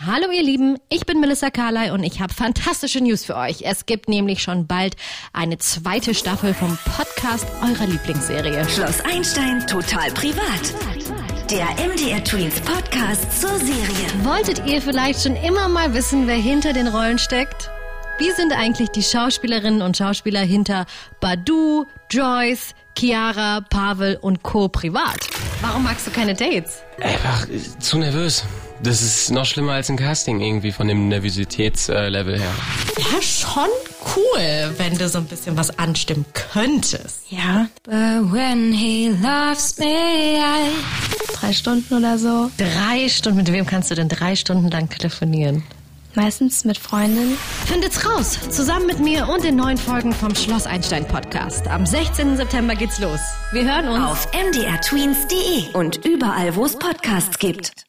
Hallo ihr Lieben, ich bin Melissa Carley und ich habe fantastische News für euch. Es gibt nämlich schon bald eine zweite Staffel vom Podcast eurer Lieblingsserie. Schloss Einstein total privat. Der MDR Tweens Podcast zur Serie. Wolltet ihr vielleicht schon immer mal wissen, wer hinter den Rollen steckt? Wie sind eigentlich die Schauspielerinnen und Schauspieler hinter Badu, Joyce, Chiara, Pavel und Co. privat? Warum magst du keine Dates? Einfach äh, zu nervös. Das ist noch schlimmer als ein Casting irgendwie von dem Nervositätslevel her. Ja, schon cool, wenn du so ein bisschen was anstimmen könntest. Ja. But when he loves me, I... Drei Stunden oder so. Drei Stunden? Mit wem kannst du denn drei Stunden lang telefonieren? Meistens mit Freundinnen. Findet's raus! Zusammen mit mir und den neuen Folgen vom Schloss Einstein Podcast. Am 16. September geht's los. Wir hören uns Auf mdrtweens.de und überall, wo es Podcasts gibt.